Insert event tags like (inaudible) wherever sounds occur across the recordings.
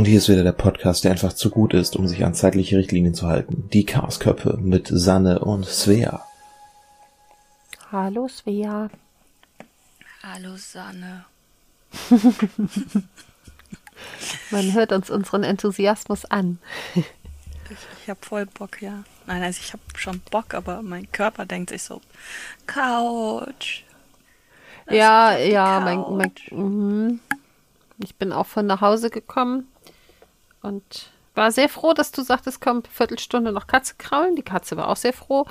Und hier ist wieder der Podcast, der einfach zu gut ist, um sich an zeitliche Richtlinien zu halten. Die Chaosköpfe mit Sanne und Svea. Hallo Svea. Hallo Sanne. (laughs) Man hört uns unseren Enthusiasmus an. Ich, ich habe voll Bock, ja. Nein, also ich habe schon Bock, aber mein Körper denkt sich so, Couch. Ja, ja, mein, mein, Couch. mhm. ich bin auch von nach Hause gekommen und war sehr froh, dass du sagtest, komm, Viertelstunde noch Katze kraulen. Die Katze war auch sehr froh.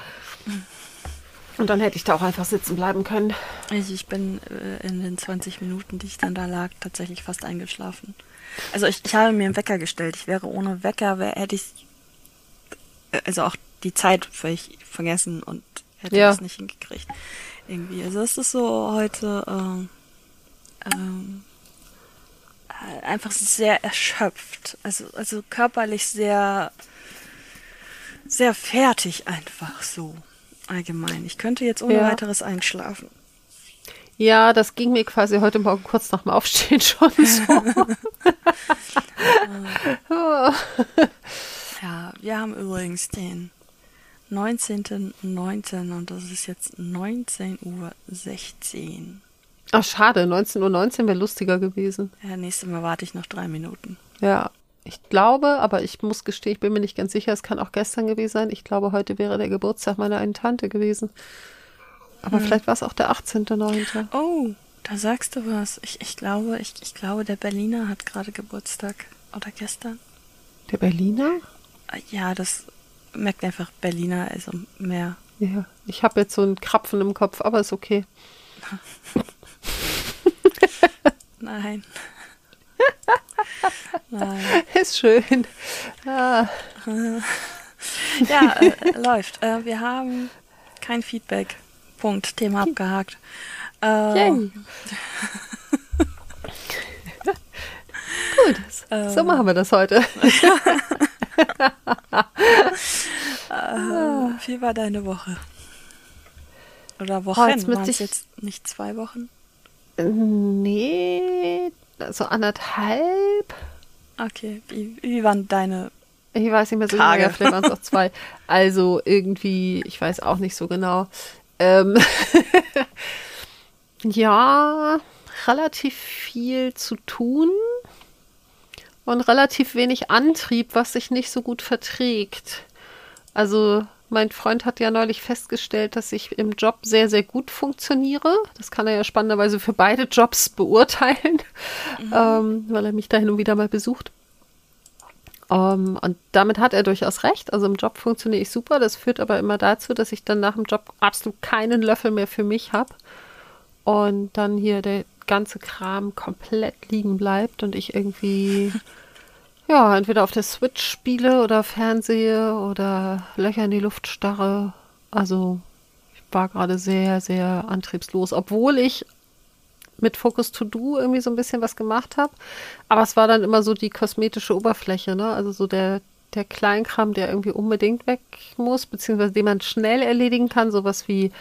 Und dann hätte ich da auch einfach sitzen bleiben können. Also ich bin äh, in den 20 Minuten, die ich dann da lag, tatsächlich fast eingeschlafen. Also ich, ich habe mir einen Wecker gestellt. Ich wäre ohne Wecker, wär, hätte ich äh, also auch die Zeit völlig vergessen und hätte Ja. das nicht hingekriegt. Irgendwie. Also es ist so heute ähm, ähm, äh, einfach sehr erschöpft. Also, also körperlich sehr sehr fertig einfach so allgemein. Ich könnte jetzt ohne Ja. weiteres einschlafen. Ja, das ging mir quasi heute Morgen kurz nach dem Aufstehen (laughs) schon so. (laughs) Ja, wir haben übrigens den 19.09. und das ist jetzt 19.16 Uhr. Ach, schade, 19.19 Uhr wäre lustiger gewesen. Ja, nächstes Mal warte ich noch drei Minuten. Ja, ich glaube, aber ich muss gestehen, ich bin mir nicht ganz sicher, es kann auch gestern gewesen sein. Ich glaube, heute wäre der Geburtstag meiner einen Tante gewesen. Aber vielleicht war es auch der 18.09. Oh, da sagst du was. Ich, ich glaube, ich, ich glaube, der Berliner hat gerade Geburtstag. Oder gestern. Der Berliner? Ah, Ja, das merkt einfach Berliner, also mehr. Ja, ich habe jetzt so einen Krapfen im Kopf, aber ist okay. (laughs) Nein. (laughs) Nein. Ist schön. Ah, (laughs) Ja, äh, läuft. Äh, wir haben kein Feedback. Punkt. Thema abgehakt. Äh. Gut, so machen wir das heute. Äh, wie war deine Woche? Oder Oh, Wochen? jetzt müsste ich- jetzt nicht zwei Wochen? Nee, so anderthalb. Okay. Wie, wie waren deine? Ich weiß nicht mehr so Tage. genau, vielleicht waren es auch zwei. (laughs) Also irgendwie, ich weiß auch nicht so genau. Ähm, (laughs) ja, relativ viel zu tun und relativ wenig Antrieb, was sich nicht so gut verträgt. Also mein Freund hat ja neulich festgestellt, dass ich im Job sehr, sehr gut funktioniere. Das kann er ja spannenderweise für beide Jobs beurteilen, ähm, weil er mich da hin und wieder mal besucht. Ähm, und damit hat er durchaus recht. Also im Job funktioniere ich super. Das führt aber immer dazu, dass ich dann nach dem Job absolut keinen Löffel mehr für mich habe. Und dann hier der ganze Kram komplett liegen bleibt und ich irgendwie, (laughs) ja, entweder auf der Switch spiele oder fernsehe oder Löcher in die Luft starre. Also ich war gerade sehr, sehr antriebslos, obwohl ich mit Focus To Do irgendwie so ein bisschen was gemacht habe. Aber es war dann immer so die kosmetische Oberfläche, ne? Also so der, der Kleinkram, der irgendwie unbedingt weg muss, beziehungsweise den man schnell erledigen kann, sowas wie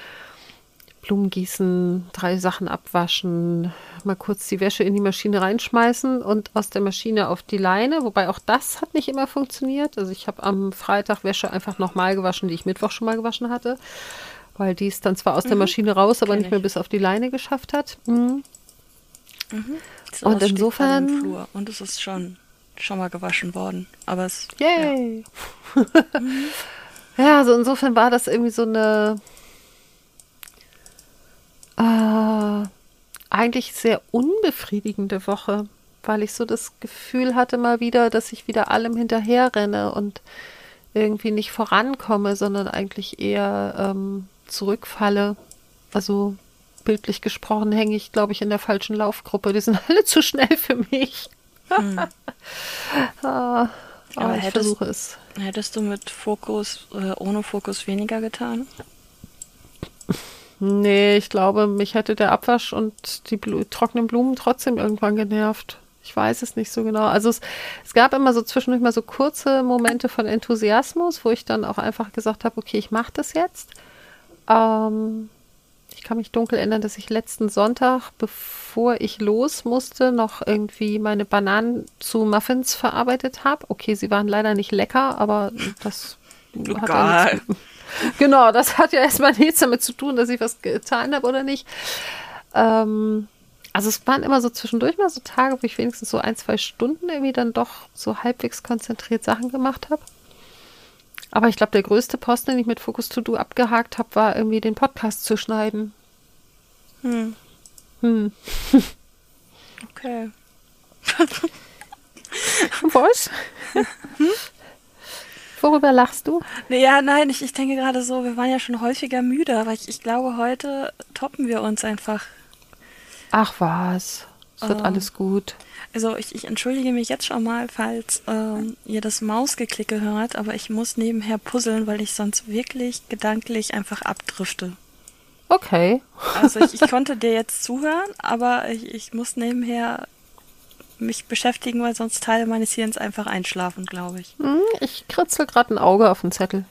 Blumen gießen, drei Sachen abwaschen, mal kurz die Wäsche in die Maschine reinschmeißen und aus der Maschine auf die Leine, wobei auch das hat nicht immer funktioniert. Also ich habe am Freitag Wäsche einfach nochmal gewaschen, die ich Mittwoch schon mal gewaschen hatte, weil die es dann zwar aus der Maschine raus, aber kenn nicht mehr ich. bis auf die Leine geschafft hat. Mhm. Sowas Und insofern-. Und es ist schon, schon mal gewaschen worden. Aber es. Yay! (laughs) Ja. also insofern war das irgendwie so eine äh, eigentlich sehr unbefriedigende Woche, weil ich so das Gefühl hatte mal wieder, dass ich wieder allem hinterherrenne und irgendwie nicht vorankomme, sondern eigentlich eher ähm, zurückfalle. Also bildlich gesprochen hänge ich, glaube ich, in der falschen Laufgruppe. Die sind (laughs) alle zu schnell für mich. (laughs) ah, Aber ich hättest- versuche es. Hättest du mit Fokus, äh, ohne Fokus weniger getan? Nee, ich glaube, mich hätte der Abwasch und die Blu trockenen Blumen trotzdem irgendwann genervt. Ich weiß es nicht so genau. Also es, es gab immer so zwischendurch mal so kurze Momente von Enthusiasmus, wo ich dann auch einfach gesagt habe, okay, ich mache das jetzt. Ähm, ich kann mich dunkel erinnern, dass ich letzten Sonntag, bevor ich los musste, noch irgendwie meine Bananen zu Muffins verarbeitet habe. Okay, sie waren leider nicht lecker, aber das hat ja nichts, Genau, das hat ja erstmal (laughs) nichts damit zu tun, dass ich was getan habe oder nicht. Ähm, also es waren immer so zwischendurch mal so Tage, wo ich wenigstens so ein, zwei Stunden irgendwie dann doch so halbwegs konzentriert Sachen gemacht habe. Aber ich glaube, der größte Post, den ich mit Focus To Do abgehakt habe, war irgendwie den Podcast zu schneiden. Hm. Hm. Okay. (laughs) Was? (laughs) Hm? Worüber lachst du? Ja, nein, ich, ich denke gerade so, wir waren ja schon häufiger müde, aber ich, ich glaube, heute toppen wir uns einfach. Ach was, es wird ähm, alles gut. Also ich, ich entschuldige mich jetzt schon mal, falls ähm, ihr das Mausgeklicke hört, aber ich muss nebenher puzzeln, weil ich sonst wirklich gedanklich einfach abdrifte. Okay. Also ich, ich (laughs) konnte dir jetzt zuhören, aber ich, ich muss nebenher mich beschäftigen, weil sonst Teile meines Hirns einfach einschlafen, glaube ich. Hm, ich kritzel gerade ein Auge auf den Zettel.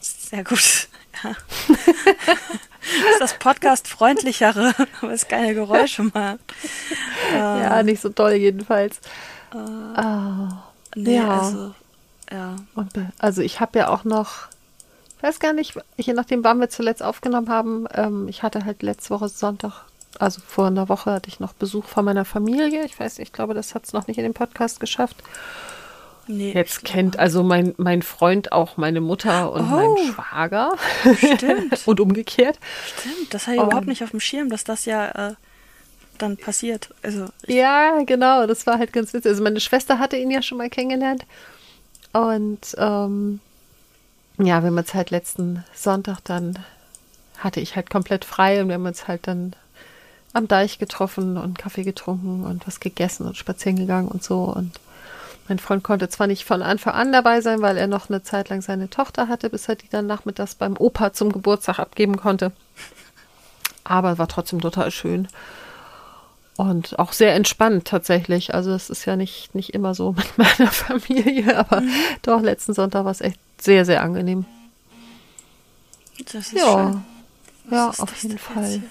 Sehr gut. (laughs) Ja. das ist das Podcast freundlichere, aber (laughs) es keine Geräusche macht. ja, nicht so toll jedenfalls. Äh, ah, nee, ja. also ja. Und, also ich habe ja auch noch, weiß gar nicht, je nachdem, wann wir zuletzt aufgenommen haben, ähm, ich hatte halt letzte Woche Sonntag also vor einer Woche hatte ich noch Besuch von meiner Familie. Ich weiß, ich glaube, das hat es noch nicht in den Podcast geschafft. Nee, Jetzt kennt also mein, mein Freund auch meine Mutter und oh, meinen Schwager. Stimmt. (laughs) und umgekehrt. Stimmt, das habe ich um, überhaupt nicht auf dem Schirm, dass das ja äh, dann passiert. Also ja, genau, das war halt ganz witzig. Also meine Schwester hatte ihn ja schon mal kennengelernt. Und ähm, ja, wir haben uns halt letzten Sonntag dann, hatte ich halt komplett frei und wir haben uns halt dann am Deich getroffen und Kaffee getrunken und was gegessen und spazieren gegangen und so. Und mein Freund konnte zwar nicht von Anfang an dabei sein, weil er noch eine Zeit lang seine Tochter hatte, bis er die dann nachmittags beim Opa zum Geburtstag abgeben konnte. Aber war trotzdem total schön. Und auch sehr entspannt tatsächlich. Also es ist ja nicht, nicht immer so (laughs) mit meiner Familie, aber mhm. doch, letzten Sonntag war es echt sehr, sehr angenehm. Das ist ja. schön. ja, auf jeden Fall. Hier?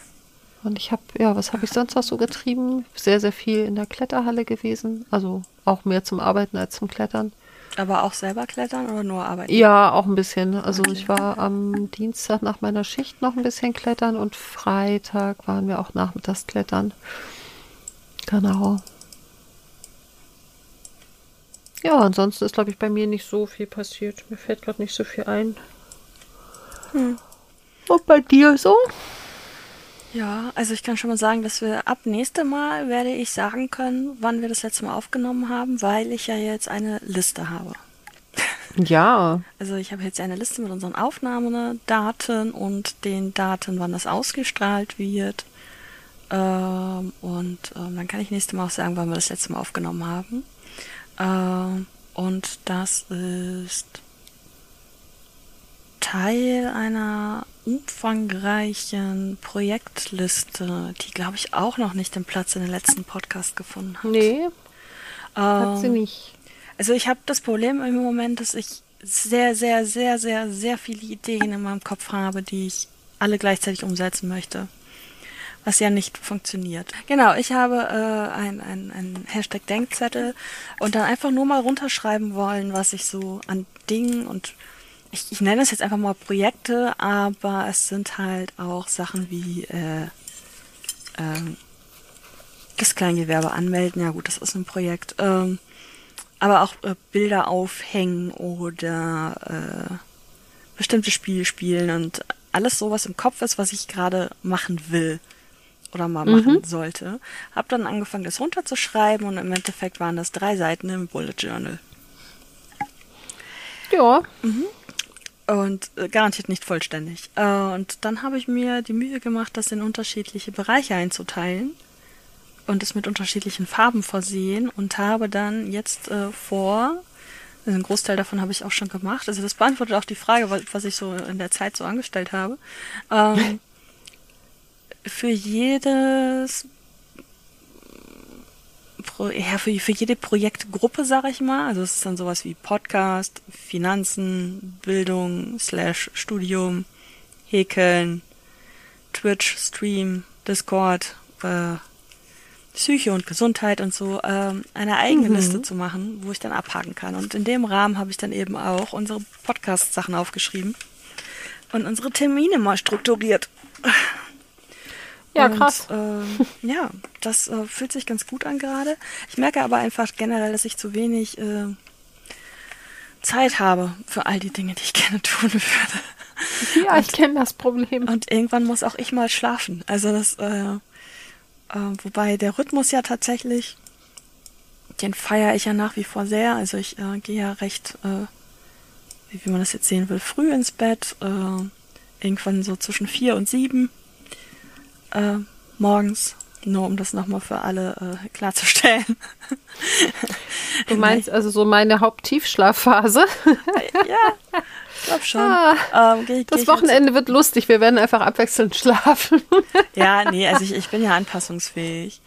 Und ich habe, ja, was habe ich sonst noch so getrieben? Sehr, sehr viel in der Kletterhalle gewesen. Also auch mehr zum Arbeiten als zum Klettern. Aber auch selber klettern oder nur arbeiten? Ja, auch ein bisschen. Also okay. ich war am Dienstag nach meiner Schicht noch ein bisschen klettern und Freitag waren wir auch nachmittags klettern. Genau. Ja, ansonsten ist, glaube ich, bei mir nicht so viel passiert. Mir fällt gerade nicht so viel ein. Hm. Und bei dir so? Ja, also ich kann schon mal sagen, dass wir ab nächste Mal werde ich sagen können, wann wir das letzte Mal aufgenommen haben, weil ich ja jetzt eine Liste habe. (laughs) Ja. Also ich habe jetzt eine Liste mit unseren Aufnahmedaten und den Daten, wann das ausgestrahlt wird. Ähm, und ähm, dann kann ich nächste Mal auch sagen, wann wir das letzte Mal aufgenommen haben. Ähm, und das ist Teil einer umfangreichen Projektliste, die, glaube ich, auch noch nicht den Platz in den letzten Podcast gefunden hat. Nee, ähm, hat sie nicht. Also ich habe das Problem im Moment, dass ich sehr, sehr, sehr, sehr, sehr viele Ideen in meinem Kopf habe, die ich alle gleichzeitig umsetzen möchte. Was ja nicht funktioniert. Genau, ich habe äh, ein, ein, ein Hashtag Denkzettel und dann einfach nur mal runterschreiben wollen, was ich so an Dingen und ich, ich nenne es jetzt einfach mal Projekte, aber es sind halt auch Sachen wie äh, ähm, das Kleingewerbe anmelden. Ja gut, das ist ein Projekt. Ähm, aber auch äh, Bilder aufhängen oder äh, bestimmte Spiele spielen und alles so, was im Kopf ist, was ich gerade machen will oder mal mhm. machen sollte. Hab dann angefangen, das runterzuschreiben und im Endeffekt waren das drei Seiten im Bullet Journal. Ja. Mhm und äh, garantiert nicht vollständig. Äh, und dann habe ich mir die Mühe gemacht, das in unterschiedliche Bereiche einzuteilen und es mit unterschiedlichen Farben versehen und habe dann jetzt äh, vor, also einen Großteil davon habe ich auch schon gemacht, also das beantwortet auch die Frage, was, ich so in der Zeit so angestellt habe. Ähm, (laughs) für jedes ja, für, für jede Projektgruppe, sag ich mal. Also es ist dann sowas wie Podcast, Finanzen, Bildung, Slash Studium, Häkeln, Twitch, Stream, Discord, äh, Psyche und Gesundheit und so ähm, eine eigene Mhm. Liste zu machen, wo ich dann abhaken kann. Und in dem Rahmen habe ich dann eben auch unsere Podcast-Sachen aufgeschrieben und unsere Termine mal strukturiert. Ja, und, krass. ähm, ja, das äh, fühlt sich ganz gut an gerade. Ich merke aber einfach generell, dass ich zu wenig äh, Zeit habe für all die Dinge, die ich (laughs) gerne tun würde. Ja, ich kenne das Problem. Und irgendwann muss auch ich mal schlafen. Also das, äh, äh, wobei der Rhythmus ja tatsächlich, den feiere ich ja nach wie vor sehr. Also ich äh, gehe ja recht, äh, wie, man das jetzt sehen will, früh ins Bett. Äh, irgendwann so zwischen vier und sieben äh, morgens. Nur um das nochmal für alle äh, klarzustellen. (laughs) Du meinst also so meine Haupttiefschlafphase? ja, ich glaube schon. Ah, ähm, geh, geh Das jetzt- Wochenende wird lustig. Wir werden einfach abwechselnd schlafen. (laughs) Ja, nee, also ich, ich bin ja anpassungsfähig.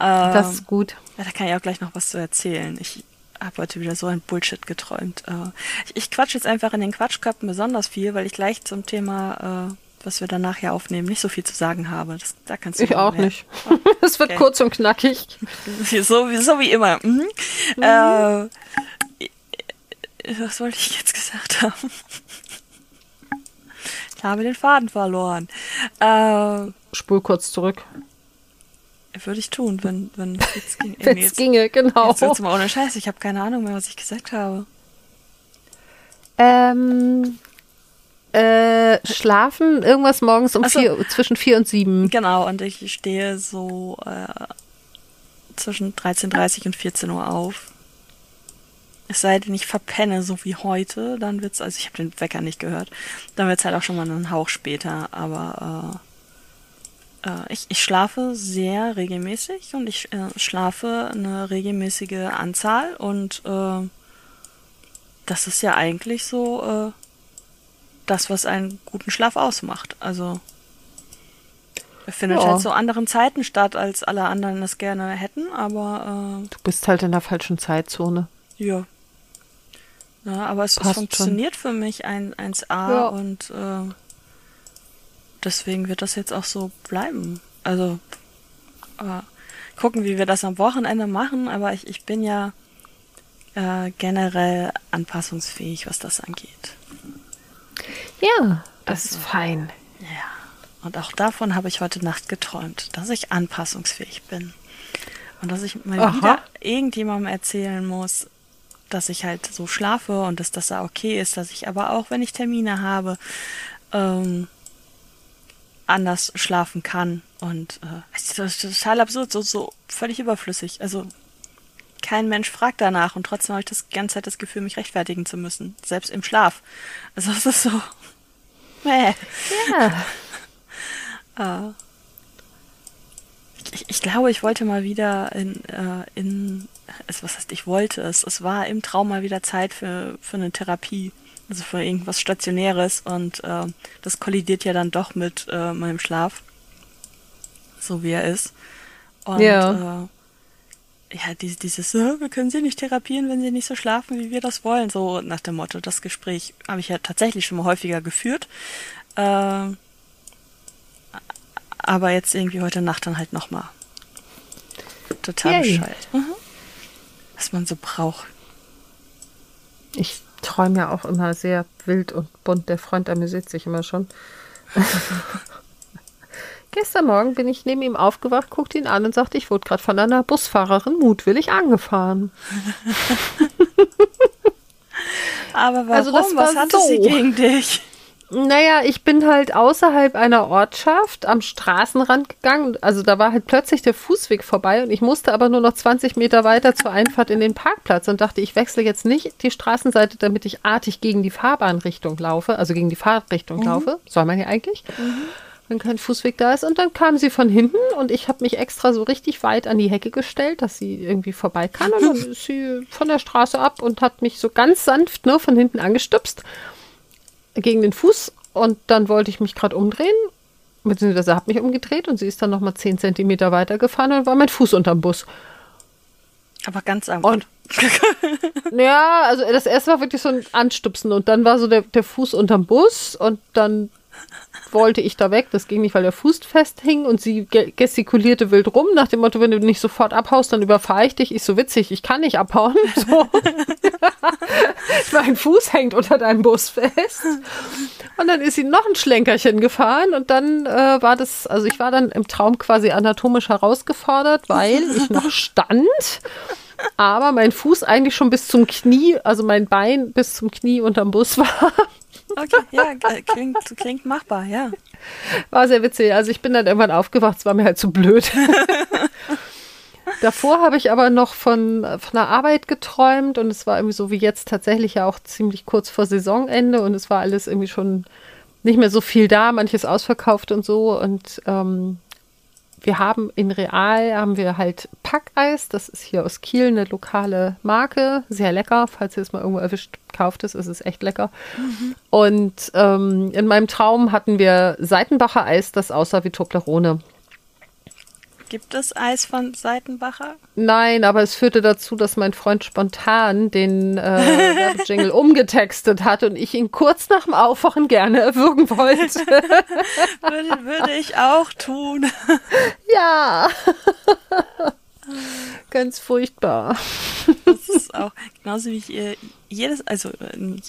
Ähm, Das ist gut. Ja, da kann ich auch gleich noch was zu erzählen. Ich habe heute wieder so ein Bullshit geträumt. Äh, ich, ich quatsch jetzt einfach in den Quatschköpfen besonders viel, weil ich gleich zum Thema, äh, was wir dann nachher aufnehmen, nicht so viel zu sagen habe. Das, da kannst du Ich auch mehr- nicht. (laughs) Es wird Okay. kurz und knackig. So, wie- so wie immer. Mhm. Äh, was wollte ich jetzt gesagt haben? Ich habe den Faden verloren. Äh, Spul kurz zurück. würde ich tun, wenn wenn es ging. (laughs) Wenn es jetzt- ginge, genau. Jetzt wird's mal ohne Scheiß. Ich habe keine Ahnung mehr, was ich gesagt habe. Ähm, äh, schlafen irgendwas morgens um Ach so. vier, zwischen vier und sieben. Genau, und ich stehe so äh, zwischen 13.30 und 14 Uhr auf. Es sei denn, ich verpenne, so wie heute, dann wird's, also ich habe den Wecker nicht gehört, dann wird's halt auch schon mal einen Hauch später, aber äh, äh, ich, ich schlafe sehr regelmäßig und ich äh, schlafe eine regelmäßige Anzahl und äh, das ist ja eigentlich so äh, das, was einen guten Schlaf ausmacht. Also er findet Ja. halt zu anderen Zeiten statt, als alle anderen es gerne hätten, aber Du bist halt in der falschen Zeitzone. äh, ja. ja. Aber es, es Passt schon. funktioniert für mich ein 1A Ja. und äh, deswegen wird das jetzt auch so bleiben. Also äh, gucken, wie wir das am Wochenende machen, aber ich, ich bin ja äh, generell anpassungsfähig, was das angeht. Ja, das ist fein. Ja. Und auch davon habe ich heute Nacht geträumt, dass ich anpassungsfähig bin. Und dass ich mal Aha. wieder irgendjemandem erzählen muss, dass ich halt so schlafe und dass das da okay ist, dass ich aber auch, wenn ich Termine habe, ähm, anders schlafen kann. Und äh, es ist total absurd, so, so völlig überflüssig. Also kein Mensch fragt danach und trotzdem habe ich das ganze Zeit das Gefühl, mich rechtfertigen zu müssen. Selbst im Schlaf. Also es ist so. (laughs) Mäh. Ja. (laughs) Äh, ich, ich glaube, ich wollte mal wieder in, äh, in es, was heißt, ich wollte es. Es war im Traum mal wieder Zeit für, für eine Therapie. Also für irgendwas Stationäres und äh, das kollidiert ja dann doch mit äh, meinem Schlaf. So wie er ist. Und Ja. Ja, dieses, dieses, wir können sie nicht therapieren, wenn sie nicht so schlafen, wie wir das wollen. So nach dem Motto, das Gespräch habe ich ja tatsächlich schon mal häufiger geführt. Äh, aber jetzt irgendwie heute Nacht dann halt nochmal. Total Yay. bescheuert. Mhm. Was man so braucht. Ich träume ja auch immer sehr wild und bunt. Der Freund amüsiert sich immer schon. (laughs) Gestern Morgen bin ich neben ihm aufgewacht, guckte ihn an und sagte, ich wurde gerade von einer Busfahrerin mutwillig angefahren. (laughs) Aber warum? Also das Was hatte so. sie gegen dich? Naja, ich bin halt außerhalb einer Ortschaft am Straßenrand gegangen. Also da war halt plötzlich der Fußweg vorbei und ich musste aber nur noch 20 Meter weiter zur Einfahrt in den Parkplatz und dachte, ich wechsle jetzt nicht die Straßenseite, damit ich artig gegen die Fahrbahnrichtung laufe, also gegen die Fahrtrichtung laufe. Soll man ja eigentlich. Wenn kein Fußweg da ist. Und dann kam sie von hinten und ich habe mich extra so richtig weit an die Hecke gestellt, dass sie irgendwie vorbei kann. Und dann ist sie von der Straße ab und hat mich so ganz sanft nur von hinten angestupst gegen den Fuß und dann wollte ich mich gerade umdrehen, beziehungsweise habe mich umgedreht und sie ist dann nochmal 10 Zentimeter weiter gefahren und war mein Fuß unterm Bus. Aber ganz am Und (laughs) ja, also das erste war wirklich so ein Anstupsen und dann war so der, der Fuß unterm Bus und dann wollte ich da weg. Das ging nicht, weil der Fuß festhing und sie gestikulierte wild rum nach dem Motto, wenn du nicht sofort abhaust, dann überfahre ich dich. Ich so witzig, ich kann nicht abhauen. (laughs) So. (laughs) mein Fuß hängt unter deinem Bus fest. Und dann ist sie noch ein Schlenkerchen gefahren und dann äh, war das, also ich war dann im Traum quasi anatomisch herausgefordert, weil ich noch stand aber mein Fuß eigentlich schon bis zum Knie, also mein Bein bis zum Knie unterm Bus (laughs) war. Okay, ja, klingt, klingt machbar, ja. War sehr witzig. Also ich bin dann irgendwann aufgewacht, es war mir halt zu blöd. (laughs) Davor habe ich aber noch von, von der Arbeit geträumt und es war irgendwie so wie jetzt tatsächlich ja auch ziemlich kurz vor Saisonende und es war alles irgendwie schon nicht mehr so viel da, manches ausverkauft und so. Und ähm, wir haben in Real haben wir halt Packeis. Das ist hier aus Kiel eine lokale Marke. Sehr lecker. Falls ihr es mal irgendwo erwischt, kauft es. Es ist echt lecker. Mhm. Und ähm, in meinem Traum hatten wir Seitenbacher Eis, das aussah wie Toblerone. Gibt es Eis von Seitenbacher? Nein, aber es führte dazu, dass mein Freund spontan den äh, (laughs) Jingle umgetextet hat und ich ihn kurz nach dem Aufwachen gerne erwürgen wollte. (laughs) würde, würde ich auch tun. (laughs) Ja. Ganz furchtbar. Das ist auch genauso wie ich äh, jedes, also äh,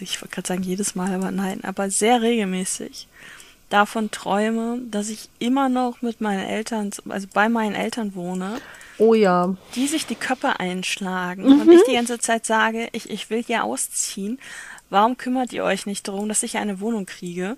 ich wollte gerade sagen jedes Mal, aber nein, aber sehr regelmäßig davon träume, dass ich immer noch mit meinen Eltern, also bei meinen Eltern wohne. Oh ja. Die sich die Köpfe einschlagen mhm. und ich die ganze Zeit sage, ich, ich will hier ausziehen. Warum kümmert ihr euch nicht darum, dass ich eine Wohnung kriege?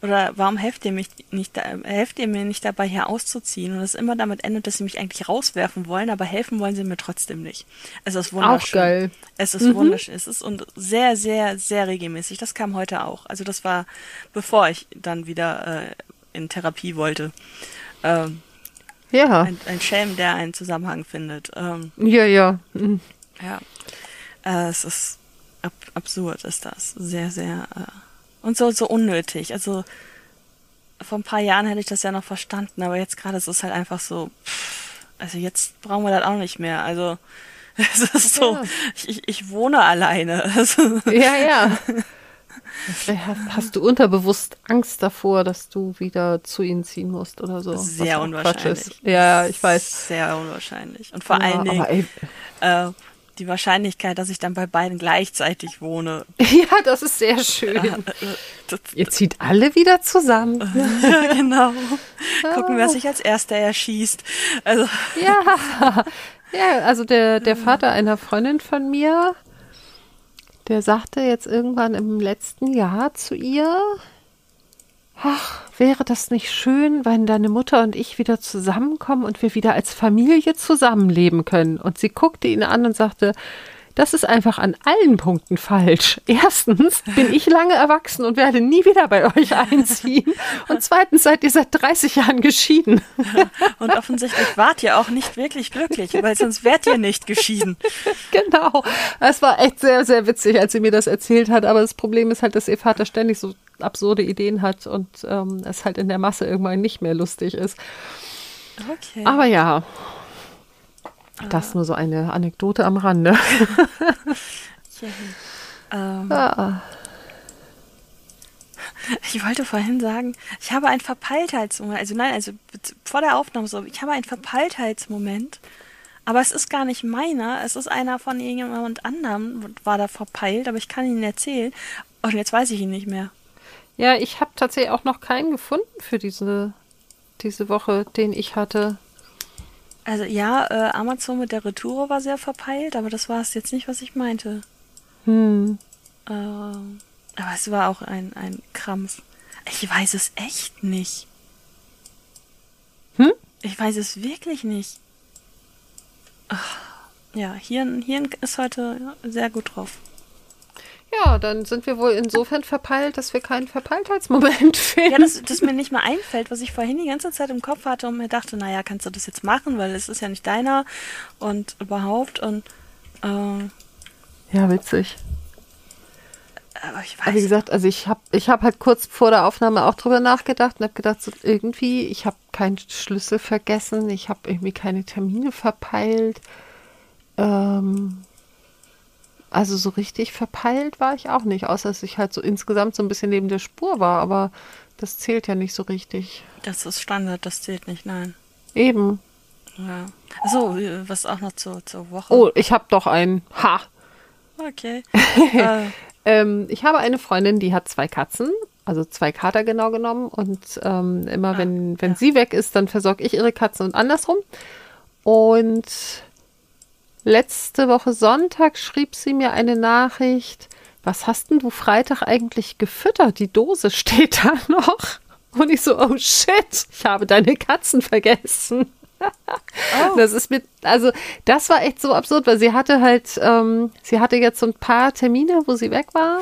Oder warum helft ihr, mich nicht, helft ihr mir nicht dabei, hier auszuziehen? Und es immer damit endet, dass sie mich eigentlich rauswerfen wollen, aber helfen wollen sie mir trotzdem nicht. Es ist wunderschön. Auch geil. Es ist mhm. wunderschön. Es ist und sehr, sehr, sehr regelmäßig. Das kam heute auch. Also das war, bevor ich dann wieder äh, in Therapie wollte. Ähm, ja. Ein, ein Schelm, der einen Zusammenhang findet. Ähm, ja, ja. Mhm. Ja. Äh, es ist ab absurd, ist das. Sehr, sehr. Äh, und so, so unnötig. Also vor ein paar Jahren hätte ich das ja noch verstanden, aber jetzt gerade ist es halt einfach so, pff, also jetzt brauchen wir das auch nicht mehr. Also (laughs) es ist so, ja. ich, ich wohne alleine. (laughs) ja, ja. (laughs) Hast du unterbewusst Angst davor, dass du wieder zu ihnen ziehen musst oder so? Sehr unwahrscheinlich. Ja, ich weiß. Sehr unwahrscheinlich. Und vor ja, allen Dingen, äh, die Wahrscheinlichkeit, dass ich dann bei beiden gleichzeitig wohne. (laughs) Ja, das ist sehr schön. Ja, das, Ihr zieht alle wieder zusammen. (laughs) genau. Gucken, wer sich als erster erschießt. Also. (laughs) Ja, ja, also der, der Vater einer Freundin von mir, der sagte jetzt irgendwann im letzten Jahr zu ihr, ach, wäre das nicht schön, wenn deine Mutter und ich wieder zusammenkommen und wir wieder als Familie zusammenleben können? Und sie guckte ihn an und sagte, das ist einfach an allen Punkten falsch. (laughs) Erstens bin ich lange erwachsen und werde nie wieder bei euch einziehen. Und zweitens seid ihr seit 30 Jahren geschieden. (laughs) Und offensichtlich wart ihr auch nicht wirklich glücklich, weil sonst wärt ihr nicht geschieden. (laughs) Genau. Es war echt sehr, sehr witzig, als sie mir das erzählt hat. Aber das Problem ist halt, dass ihr Vater ständig so absurde Ideen hat und ähm, es halt in der Masse irgendwann nicht mehr lustig ist. Okay. Aber ja, das nur so eine Anekdote am Rande. ähm, ah. Ich wollte vorhin sagen, ich habe einen Verpeiltheitsmoment. Also nein, also vor der Aufnahme so, ich habe einen Verpeiltheitsmoment. Aber es ist gar nicht meiner, es ist einer von irgendjemand anderem, war da verpeilt, aber ich kann ihn erzählen. Und jetzt weiß ich ihn nicht mehr. Ja, ich habe tatsächlich auch noch keinen gefunden für diese, diese Woche, den ich hatte. Also ja, äh, Amazon mit der Retour war sehr verpeilt, aber das war es jetzt nicht, was ich meinte. Hm. Äh, aber es war auch ein, ein Krampf. Ich weiß es echt nicht. Hm? Ich weiß es wirklich nicht. Ach, ja, Hirn, Hirn ist heute sehr gut drauf. Ja, dann sind wir wohl insofern verpeilt, dass wir keinen Verpeiltheitsmoment (laughs) finden. Ja, dass, dass mir nicht mal einfällt, was ich vorhin die ganze Zeit im Kopf hatte und mir dachte, naja, kannst du das jetzt machen, weil es ist ja nicht deiner und überhaupt und äh, Ja, witzig. Aber ich weiß. Aber wie gesagt, also ich habe ich hab halt kurz vor der Aufnahme auch drüber nachgedacht und habe gedacht, so irgendwie, ich habe keinen Schlüssel vergessen, ich habe irgendwie keine Termine verpeilt. Ähm, also so richtig verpeilt war ich auch nicht, außer dass ich halt so insgesamt so ein bisschen neben der Spur war, aber das zählt ja nicht so richtig. Das ist Standard, das zählt nicht, nein. Eben. Ja. So, was auch noch zur, zur Woche? Oh, ich habe doch einen. Ha! Okay. (laughs) äh, Ähm, ich habe eine Freundin, die hat zwei Katzen, also zwei Kater genau genommen. Und ähm, immer wenn, wenn sie weg ist, dann versorge ich ihre Katzen und andersrum. Und letzte Woche Sonntag schrieb sie mir eine Nachricht. Was hast denn du Freitag eigentlich gefüttert? Die Dose (laughs) steht da noch. Und ich so, oh shit, ich habe deine Katzen vergessen. Das ist mit, also das war echt so absurd, weil sie hatte halt, ähm, sie hatte jetzt so ein paar Termine, wo sie weg war.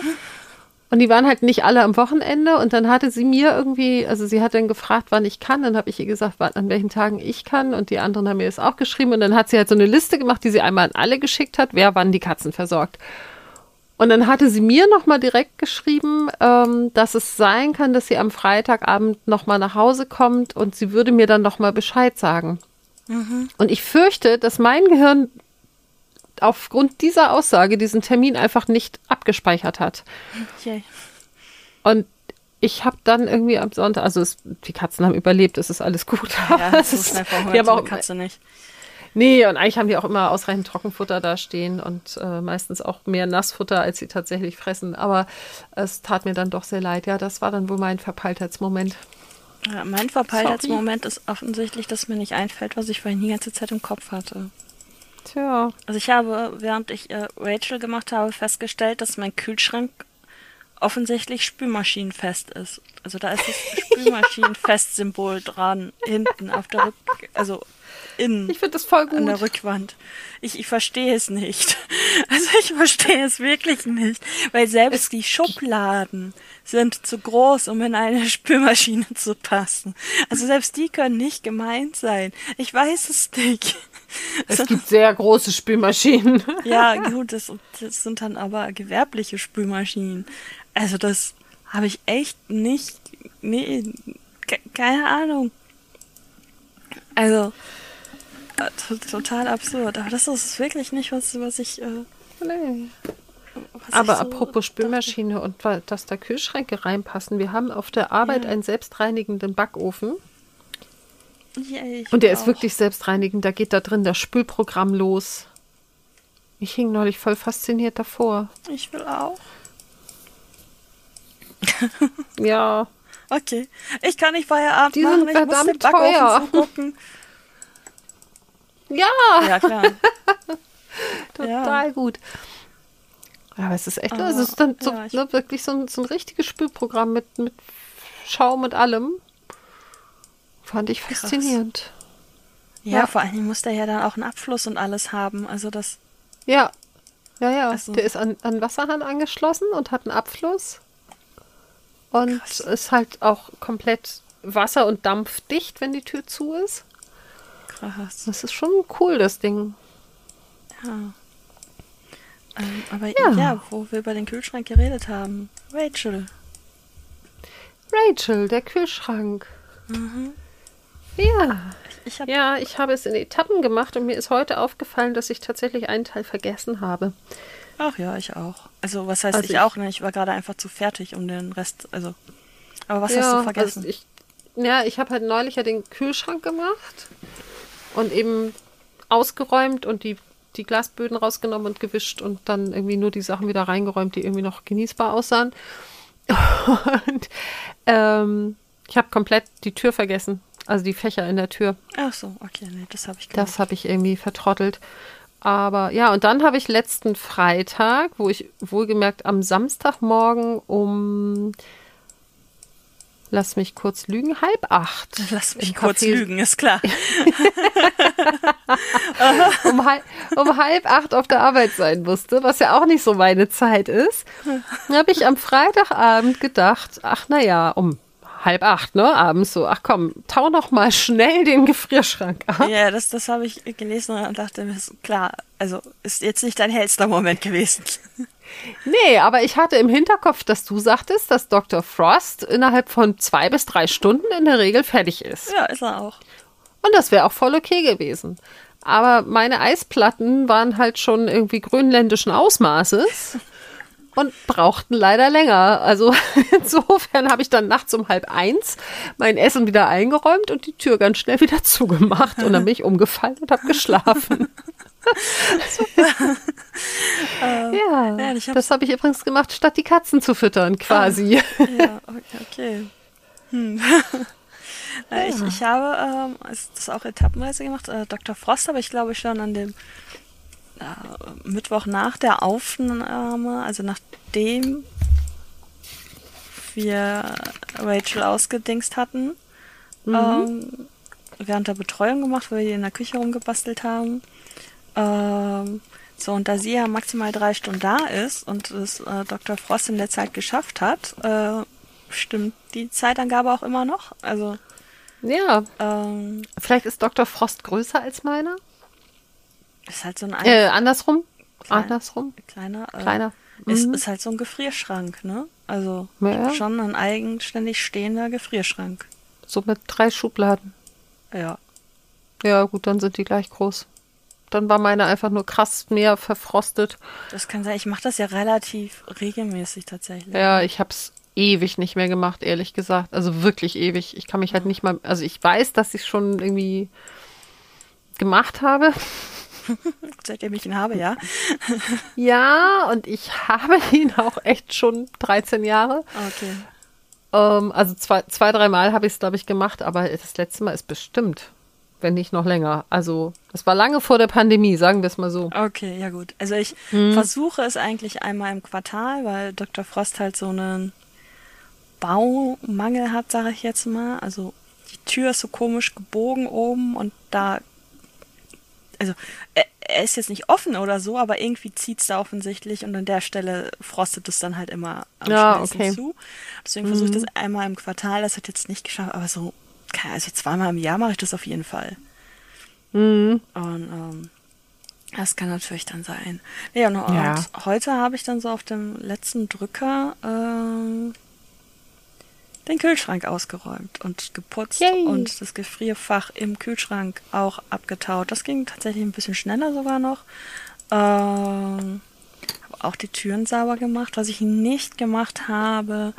Und die waren halt nicht alle am Wochenende. Und dann hatte sie mir irgendwie, also sie hat dann gefragt, wann ich kann. Dann habe ich ihr gesagt, wann, an welchen Tagen ich kann. Und die anderen haben mir das auch geschrieben. Und dann hat sie halt so eine Liste gemacht, die sie einmal an alle geschickt hat, wer wann die Katzen versorgt. Und dann hatte sie mir nochmal direkt geschrieben, ähm, dass es sein kann, dass sie am Freitagabend nochmal nach Hause kommt und sie würde mir dann nochmal Bescheid sagen. Und ich fürchte, dass mein Gehirn aufgrund dieser Aussage diesen Termin einfach nicht abgespeichert hat. okay. Und ich habe dann irgendwie am Sonntag, also es, die Katzen haben überlebt, es ist alles gut. Ja, so (laughs) ist- die haben auch, Katze nicht. Nee, und eigentlich haben die auch immer ausreichend Trockenfutter da stehen und äh, meistens auch mehr Nassfutter, als sie tatsächlich fressen. Aber es tat mir dann doch sehr leid. Ja, das war dann wohl mein Verpeiltheitsmoment. Ja, mein Verpeiltheitsmoment ist offensichtlich, dass mir nicht einfällt, was ich vorhin die ganze Zeit im Kopf hatte. Tja, Also ich habe, während ich äh, Rachel gemacht habe, festgestellt, dass mein Kühlschrank offensichtlich spülmaschinenfest ist. Also da ist das (laughs) Spülmaschinenfest-Symbol dran, hinten auf der Rück... Also innen. ich finde das voll an der gut. Rückwand. Ich, ich verstehe es nicht. (laughs) Also ich verstehe es wirklich nicht. Weil selbst die Schubladen sind zu groß, um in eine (laughs) Spülmaschine zu passen. Also selbst die können nicht gemeint sein. Ich weiß es nicht. (laughs) Es gibt sehr große Spülmaschinen. (laughs) Ja, (laughs) gut, das, das sind dann aber gewerbliche Spülmaschinen. Also das habe ich echt nicht. Nee, ke- keine Ahnung. Also äh, to- total absurd. Aber das ist wirklich nicht was, was ich. Äh, Nee. was Aber ich so apropos Spülmaschine und wa- dass da Kühlschränke reinpassen. Wir haben auf der Arbeit Ja. einen selbstreinigenden Backofen. Ja, Und der ist auch. wirklich selbstreinigend. Da geht da drin das Spülprogramm los. Ich hing neulich voll fasziniert davor. Ich will auch. (laughs) Ja, Okay. Ich kann nicht Feierabend Die machen. sind ich muss den verdammt teuer. zugucken. ja, Ja, klar. (laughs) total gut. Aber es ist echt, Aber, es ist dann so, ja, ne, wirklich so ein, so ein richtiges Spülprogramm mit, mit Schaum und allem. Fand ich Krass. faszinierend. Ja, Ja. vor allen Dingen muss der ja dann auch einen Abfluss und alles haben. Also das. Ja. Ja, ja. Also- Der ist an, an Wasserhahn angeschlossen und hat einen Abfluss. Und Krass. ist halt auch komplett wasser- und dampfdicht, wenn die Tür zu ist. Krass. Das ist schon cool, das Ding. Ja. Ähm, aber Ja. ja. wo wir über den Kühlschrank geredet haben. Rachel. Rachel, der Kühlschrank. Ja. Ich habe Ja, ich habe es in Etappen gemacht und mir ist heute aufgefallen, dass ich tatsächlich einen Teil vergessen habe. Ach ja, ich auch. Also was heißt Also ich, ich- auch? Ne? Ich war gerade einfach zu fertig um den Rest. Also. Aber was hast du vergessen? Also ich, ja, ich habe halt neulich ja den Kühlschrank gemacht und eben ausgeräumt und die, die Glasböden rausgenommen und gewischt und dann irgendwie nur die Sachen wieder reingeräumt, die irgendwie noch genießbar aussahen. (laughs) Und ähm, ich habe komplett die Tür vergessen. Also die Fächer in der Tür. Ach so, okay, nee, das habe ich gemacht. Das habe ich irgendwie vertrottelt. Aber ja, und dann habe ich letzten Freitag, wo ich wohlgemerkt am Samstagmorgen um, lass mich kurz lügen, halb acht. Lass mich kurz Café- lügen, ist klar. (laughs) Um halb, um halb acht auf der Arbeit sein musste, was ja auch nicht so meine Zeit ist, (laughs) habe ich am Freitagabend gedacht, ach naja, um halb acht, ne, abends so, ach komm, tau noch mal schnell den Gefrierschrank ab. Ja, das, das habe ich gelesen und dachte mir, ist klar, also ist jetzt nicht dein hellster Moment gewesen. (laughs) Nee, aber ich hatte im Hinterkopf, dass du sagtest, dass Dr. Frost innerhalb von zwei bis drei Stunden in der Regel fertig ist. Ja, ist er auch. Und das wäre auch voll okay gewesen. Aber meine Eisplatten waren halt schon irgendwie grönländischen Ausmaßes (laughs) und brauchten leider länger. Also (laughs) insofern habe ich dann nachts um halb eins mein Essen wieder eingeräumt und die Tür ganz schnell wieder zugemacht. Und dann bin ich umgefallen und habe geschlafen. (laughs) Super. (laughs) ja, ja das habe ich übrigens gemacht, statt die Katzen zu füttern, quasi. Ah, ja, okay. okay. Hm. Ja. Ich, ich habe ähm, das auch etappenweise gemacht, äh, Dr. Frost habe ich glaube ich schon an dem Mittwoch nach der Aufnahme, also nachdem wir Rachel ausgedingst hatten, mhm. ähm, während der Betreuung gemacht, weil wir in der Küche rumgebastelt haben. Ähm, so, und da sie ja maximal drei Stunden da ist und es äh, Dr. Frost in der Zeit geschafft hat, äh, stimmt die Zeitangabe auch immer noch. Also. Ja. Ähm, Vielleicht ist Dr. Frost größer als meine? Ist halt so ein. Äh, andersrum? Klein, andersrum? Kleiner. Äh, Kleiner. Ist, mhm. ist halt so ein Gefrierschrank, ne? Also ja. schon ein eigenständig stehender Gefrierschrank. So mit drei Schubladen. Ja. Ja, gut, dann sind die gleich groß. Dann war meine einfach nur krass mehr verfrostet. Das kann sein. Ich mache das ja relativ regelmäßig tatsächlich. Ja, ich hab's ewig nicht mehr gemacht, ehrlich gesagt. Also wirklich ewig. Ich kann mich halt nicht mal, also ich weiß, dass ich schon irgendwie gemacht habe. (laughs) Seitdem ich ihn habe, ja. (laughs) ja, und ich habe (laughs) ihn auch echt schon 13 Jahre. Okay. Ähm, also zwei, zwei drei Mal habe ich es, glaube ich, gemacht, aber das letzte Mal ist bestimmt, wenn nicht noch länger. Also das war lange vor der Pandemie, sagen wir es mal so. Okay, ja gut. Also ich hm. versuche es eigentlich einmal im Quartal, weil Dr. Frost halt so einen Baumangel hat, sage ich jetzt mal. Also die Tür ist so komisch gebogen oben und da also er, er, ist jetzt nicht offen oder so, aber irgendwie zieht es da offensichtlich und an der Stelle frostet es dann halt immer am ja, okay. zu. Deswegen mhm. versuche ich das einmal im Quartal, das hat jetzt nicht geschafft, aber so, also zweimal im Jahr mache ich das auf jeden Fall. Mhm. Und ähm, das kann natürlich dann sein. Ja, und, ja. und heute habe ich dann so auf dem letzten Drücker äh, den Kühlschrank ausgeräumt und geputzt Yay. und das Gefrierfach im Kühlschrank auch abgetaut. Das ging tatsächlich ein bisschen schneller sogar noch. Ähm, habe auch die Türen sauber gemacht. Was ich nicht gemacht habe,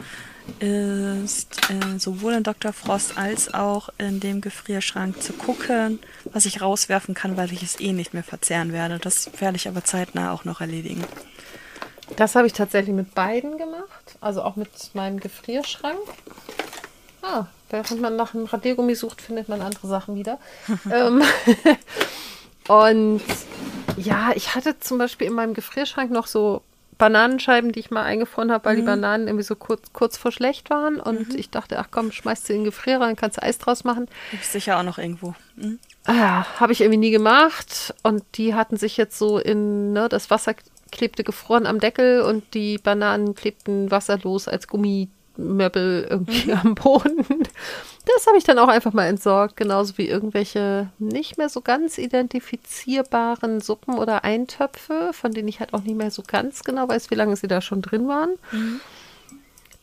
ist äh, sowohl in Dr. Frost als auch in dem Gefrierschrank zu gucken, was ich rauswerfen kann, weil ich es eh nicht mehr verzehren werde. Das werde ich aber zeitnah auch noch erledigen. Das habe ich tatsächlich mit beiden gemacht, also auch mit meinem Gefrierschrank. Ah, während man nach einem Radiergummi sucht, findet man andere Sachen wieder. (laughs) ähm, (laughs) und ja, ich hatte zum Beispiel in meinem Gefrierschrank noch so Bananenscheiben, die ich mal eingefroren habe, weil mhm. die Bananen irgendwie so kurz, kurz vor schlecht waren. Und mhm. ich dachte, ach komm, schmeißt sie in den Gefrierer, dann kannst du Eis draus machen. Gibt sicher auch noch irgendwo. Mhm. Ah, habe ich irgendwie nie gemacht. Und die hatten sich jetzt so in ne, das Wasser klebte gefroren am Deckel und die Bananen klebten wasserlos als Gummimöbel irgendwie mhm. am Boden. Das habe ich dann auch einfach mal entsorgt, genauso wie irgendwelche nicht mehr so ganz identifizierbaren Suppen oder Eintöpfe, von denen ich halt auch nicht mehr so ganz genau weiß, wie lange sie da schon drin waren. Mhm.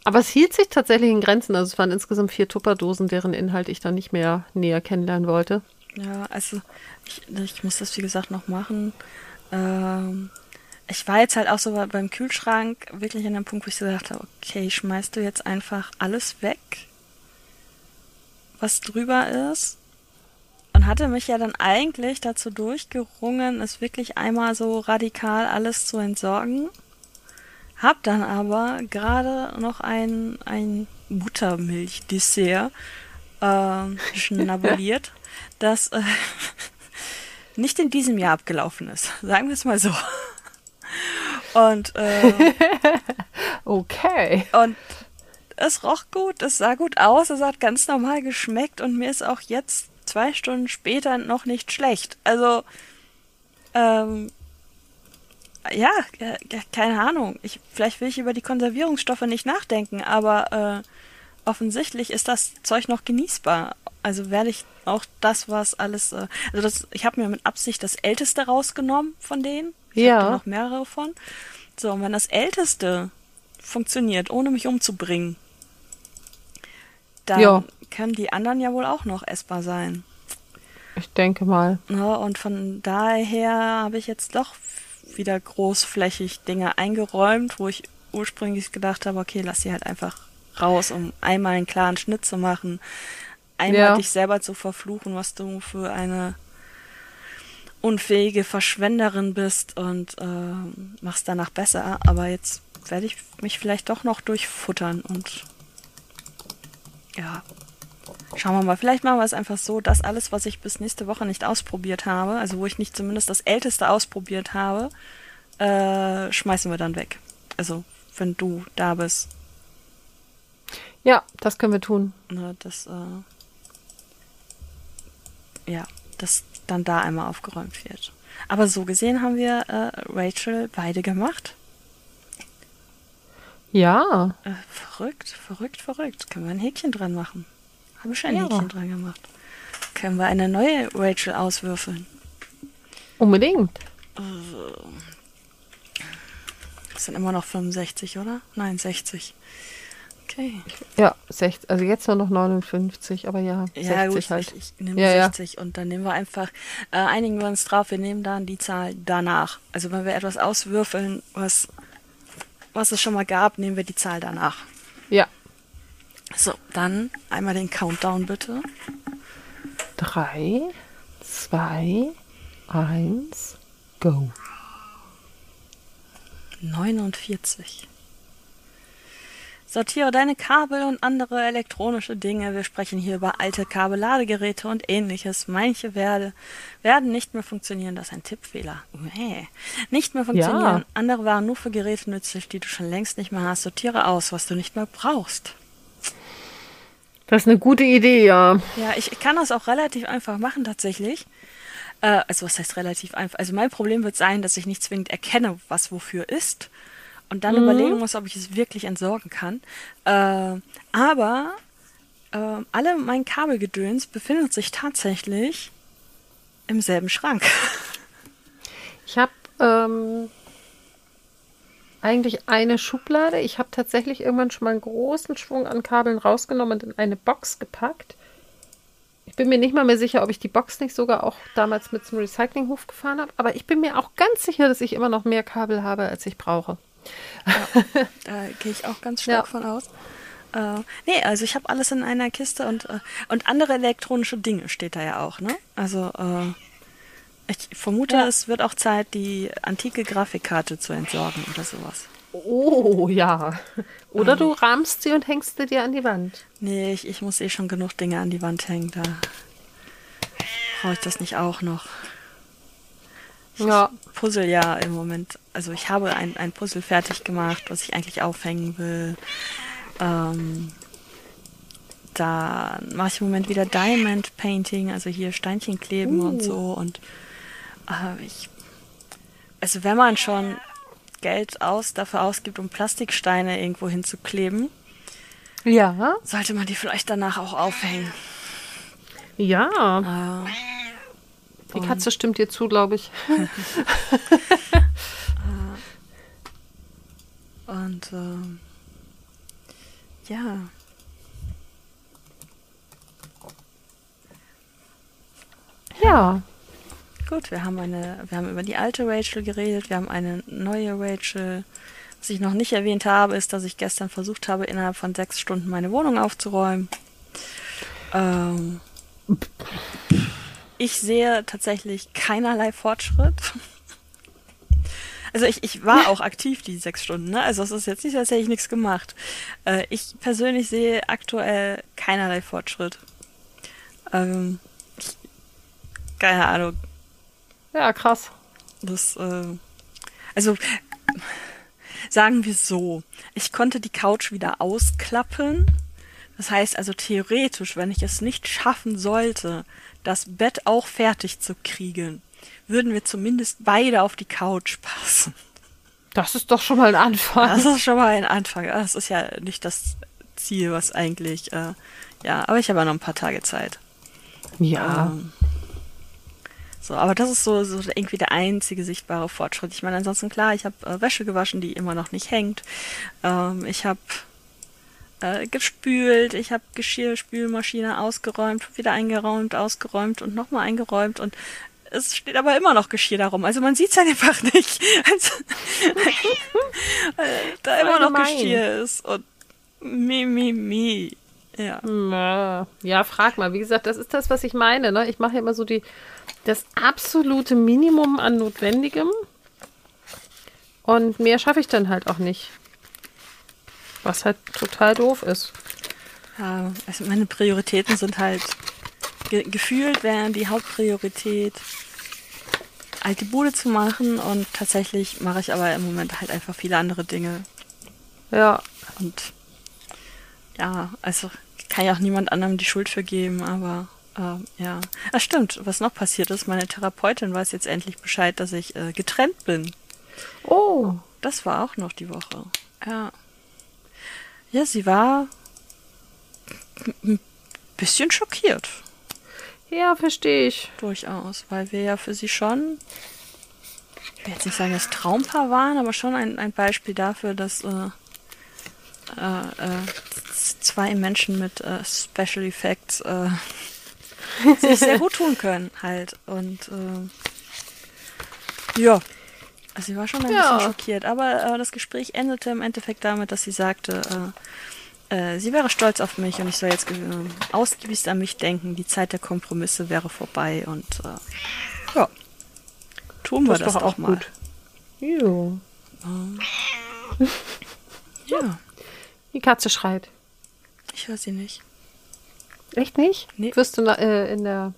Aber es hielt sich tatsächlich in Grenzen. Also es waren insgesamt vier Tupperdosen, deren Inhalt ich dann nicht mehr näher kennenlernen wollte. Ja, also ich, ich muss das wie gesagt noch machen. Ähm, ich war jetzt halt auch so beim Kühlschrank wirklich an dem Punkt, wo ich so dachte, okay, schmeißt du jetzt einfach alles weg, was drüber ist? Und hatte mich ja dann eigentlich dazu durchgerungen, es wirklich einmal so radikal alles zu entsorgen. Hab dann aber gerade noch ein, ein Buttermilch-Dessert äh, (laughs) schnabuliert, das äh, (laughs) nicht in diesem Jahr abgelaufen ist. Sagen wir es mal so. Und (laughs) äh, okay. Und es roch gut, es sah gut aus, es hat ganz normal geschmeckt und mir ist auch jetzt zwei Stunden später noch nicht schlecht. Also ähm, ja, keine Ahnung. Ich, vielleicht will ich über die Konservierungsstoffe nicht nachdenken, aber äh, offensichtlich ist das Zeug noch genießbar. Also werde ich auch das, was alles. Äh, also das, ich habe mir mit Absicht das Älteste rausgenommen von denen. Ich ja. habe noch mehrere von. So, und wenn das Älteste funktioniert, ohne mich umzubringen, dann ja. können die anderen ja wohl auch noch essbar sein. Ich denke mal. Ne? Und von daher habe ich jetzt doch wieder großflächig Dinge eingeräumt, wo ich ursprünglich gedacht habe, okay, lass sie halt einfach raus, um einmal einen klaren Schnitt zu machen, einmal Ja. dich selber zu verfluchen, was du für eine unfähige Verschwenderin bist und ähm, machst danach besser. Aber jetzt werde ich mich vielleicht doch noch durchfuttern und ja, schauen wir mal. Vielleicht machen wir es einfach so, dass alles, was ich bis nächste Woche nicht ausprobiert habe, also wo ich nicht zumindest das Älteste ausprobiert habe, äh, schmeißen wir dann weg. Also wenn du da bist, Ja, das können wir tun. ne, das äh, ja, dass dann da einmal aufgeräumt wird. Aber so gesehen haben wir äh, Rachel beide gemacht. Ja. Äh, verrückt, verrückt, verrückt. Können wir ein Häkchen dran machen? Habe ich ein Ja. Häkchen dran gemacht. Können wir eine neue Rachel auswürfeln? Unbedingt. Das sind immer noch 65, oder? Nein, 60. Okay. Ja, 60, also jetzt nur noch 59, aber ja, Ja, 60 gut, halt. ich, ich nehme Ja, ja. 60 und dann nehmen wir einfach, äh, einigen wir uns drauf, wir nehmen dann die Zahl danach. Also wenn wir etwas auswürfeln, was, was es schon mal gab, nehmen wir die Zahl danach. Ja. So, dann einmal den Countdown bitte. Drei, zwei, eins, go. 49. Sortiere deine Kabel und andere elektronische Dinge. Wir sprechen hier über alte Kabelladegeräte und ähnliches. Manche werde, werden nicht mehr funktionieren. Das ist ein Tippfehler. Uäh. Nicht mehr funktionieren. Ja. Andere waren nur für Geräte nützlich, die du schon längst nicht mehr hast. Sortiere aus, was du nicht mehr brauchst. Das ist eine gute Idee, ja. Ja, ich kann das auch relativ einfach machen tatsächlich. Äh, also was heißt relativ einfach? Also mein Problem wird sein, dass ich nicht zwingend erkenne, was wofür ist und dann überlegen muss, ob ich es wirklich entsorgen kann. Äh, aber äh, alle mein Kabelgedöns befindet sich tatsächlich im selben Schrank. (laughs) Ich habe ähm, eigentlich eine Schublade. Ich habe tatsächlich irgendwann schon mal einen großen Schwung an Kabeln rausgenommen und in eine Box gepackt. Ich bin mir nicht mal mehr sicher, ob ich die Box nicht sogar auch damals mit zum Recyclinghof gefahren habe. Aber ich bin mir auch ganz sicher, dass ich immer noch mehr Kabel habe, als ich brauche. Da gehe ich auch ganz stark Ja. von aus. Äh, nee, also ich habe alles in einer Kiste und, äh, und andere elektronische Dinge steht da ja auch, ne? Also äh, ich vermute, Ja. es wird auch Zeit, die antike Grafikkarte zu entsorgen oder sowas. Oh ja. Oder du rahmst sie und hängst sie dir an die Wand. Nee, ich, ich muss eh schon genug Dinge an die Wand hängen, da brauche ich das nicht auch noch. Ja. Puzzle ja im Moment. Also ich habe ein, ein Puzzle fertig gemacht, was ich eigentlich aufhängen will. Ähm, da mache ich im Moment wieder Diamond Painting, also hier Steinchen kleben und so. Und äh, ich, also wenn man schon Geld aus dafür ausgibt, um Plastiksteine irgendwo hinzukleben, Ja. sollte man die vielleicht danach auch aufhängen. Ja. Äh, Die Katze stimmt dir zu, glaube ich. (laughs) Und ähm, ja. Ja. Gut, wir haben eine, wir haben über die alte Rachel geredet, wir haben eine neue Rachel. Was ich noch nicht erwähnt habe, ist, dass ich gestern versucht habe, innerhalb von sechs Stunden meine Wohnung aufzuräumen. Ähm, ich sehe tatsächlich keinerlei Fortschritt. Also ich, ich war auch aktiv die sechs Stunden, ne? Also es ist jetzt nicht, als hätte ich nichts gemacht. Äh, ich persönlich sehe aktuell keinerlei Fortschritt. Ähm, ich, keine Ahnung, Ja, krass. das, äh, also sagen wir so, ich konnte die Couch wieder ausklappen. Das heißt also theoretisch, wenn ich es nicht schaffen sollte, das Bett auch fertig zu kriegen, würden wir zumindest beide auf die Couch (laughs) passen. Das ist doch schon mal ein Anfang. Das ist schon mal ein Anfang. Das ist ja nicht das Ziel, was eigentlich, äh, ja, aber ich habe ja noch ein paar Tage Zeit. ja. Ähm, so, aber das ist so, so irgendwie der einzige sichtbare Fortschritt. Ich meine, ansonsten klar, ich habe äh, Wäsche gewaschen, die immer noch nicht hängt. Ähm, ich habe äh, gespült, ich habe Geschirrspülmaschine ausgeräumt, wieder eingeräumt, ausgeräumt und nochmal eingeräumt und es steht aber immer noch Geschirr darum. Also man sieht es einfach (laughs) nicht. Also, da (laughs) immer noch gemein. Geschirr ist und mi, mi, mi. Ja. ja, frag mal. Wie gesagt, das ist das, was ich meine. Ne? Ich mache ja immer so die, das absolute Minimum an Notwendigem. Und mehr schaffe ich dann halt auch nicht. Was halt total doof ist. Ja, also meine Prioritäten sind halt ge gefühlt wären die Hauptpriorität alte Bude zu machen und tatsächlich mache ich aber im Moment halt einfach viele andere Dinge. Ja. Und ja, also kann ja auch niemand anderem die Schuld vergeben, aber äh, ja. Ah, stimmt, was noch passiert ist, meine Therapeutin weiß jetzt endlich Bescheid, dass ich äh, getrennt bin. Oh. Das war auch noch die Woche. Ja. Ja, sie war ein bisschen schockiert. Ja, verstehe ich. Durchaus, weil wir ja für sie schon, ich will jetzt nicht sagen, das Traumpaar waren, aber schon ein, ein Beispiel dafür, dass äh, äh, äh, zwei Menschen mit äh, Special Effects äh, sich sehr gut tun können halt. Und äh, ja, also sie war schon ein ja. bisschen schockiert, aber äh, das Gespräch endete im Endeffekt damit, dass sie sagte, äh, äh, sie wäre stolz auf mich und ich soll jetzt äh, ausgiebig an mich denken. Die Zeit der Kompromisse wäre vorbei und äh, ja, tun wir das, das doch, auch mal. Gut. Jo. Ja. Die Katze schreit. Ich höre sie nicht. Echt nicht? Nee. Wirst du äh, in der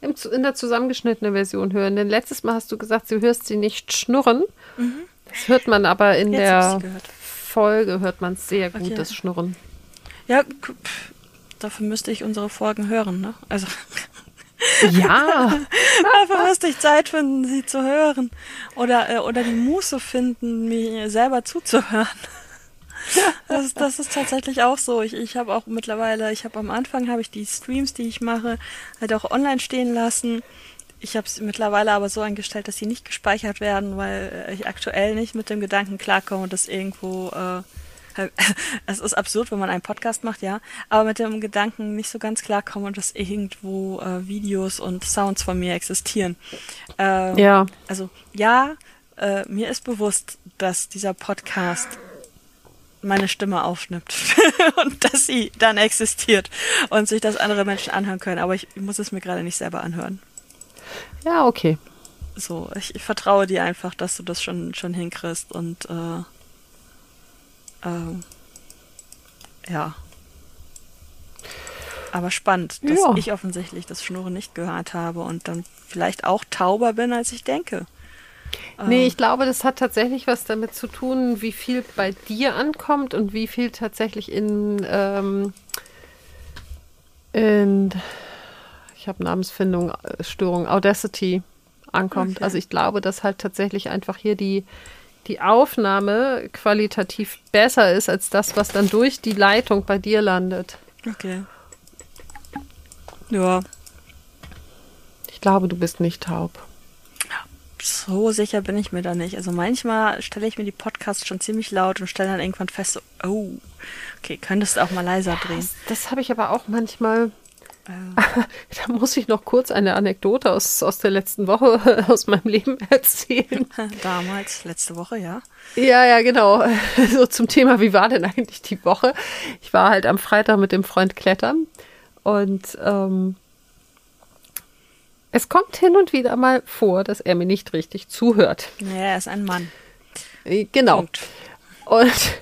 in der zusammengeschnittenen Version hören. Denn letztes Mal hast du gesagt, du hörst sie nicht schnurren. Mhm. Das hört man aber in Jetzt der Folge, hört man sehr gut, okay. das Schnurren. Ja, pff, dafür müsste ich unsere Folgen hören, ne? Also. Ja. (laughs) dafür müsste ich Zeit finden, sie zu hören. Oder, äh, oder die Muße finden, mir selber zuzuhören. (laughs) Das, das ist tatsächlich auch so. Ich, ich habe auch mittlerweile, ich habe am Anfang habe ich die Streams, die ich mache, halt auch online stehen lassen. Ich habe es mittlerweile aber so eingestellt, dass sie nicht gespeichert werden, weil ich aktuell nicht mit dem Gedanken klarkomme, dass irgendwo äh, (laughs) es ist absurd, wenn man einen Podcast macht, ja, aber mit dem Gedanken nicht so ganz klarkomme, dass irgendwo äh, Videos und Sounds von mir existieren. Äh, ja. Also ja, äh, mir ist bewusst, dass dieser Podcast meine Stimme aufnimmt (laughs) und dass sie dann existiert und sich das andere Menschen anhören können. Aber ich, muss es mir gerade nicht selber anhören. Ja, okay. So, ich, ich, vertraue dir einfach, dass du das schon, schon hinkriegst und äh, äh, ja. Aber spannend, dass ja. ich offensichtlich das Schnurren nicht gehört habe und dann vielleicht auch tauber bin, als ich denke. Nee, ähm. ich glaube, das hat tatsächlich was damit zu tun, wie viel bei dir ankommt und wie viel tatsächlich in, ähm, in ich habe Namensfindung, äh, Störung, Audacity ankommt. Okay. Also ich glaube, dass halt tatsächlich einfach hier die, die Aufnahme qualitativ besser ist als das, was dann durch die Leitung bei dir landet. Okay. Ja. Ich glaube, du bist nicht taub so sicher bin ich mir da nicht. Also manchmal stelle ich mir die Podcasts schon ziemlich laut und stelle dann irgendwann fest, so, oh, okay, könntest du auch mal leiser drehen. Das, das habe ich aber auch manchmal. Äh. (laughs) da muss ich noch kurz eine Anekdote aus, aus der letzten Woche (laughs) aus meinem Leben (laughs) erzählen. Damals, letzte Woche, ja. Ja, ja, genau. So zum Thema, wie war denn eigentlich die Woche? Ich war halt am Freitag mit dem Freund klettern und ähm, es kommt hin und wieder mal vor, dass er mir nicht richtig zuhört. Ja, er ist ein Mann. Äh, genau. Punkt. Und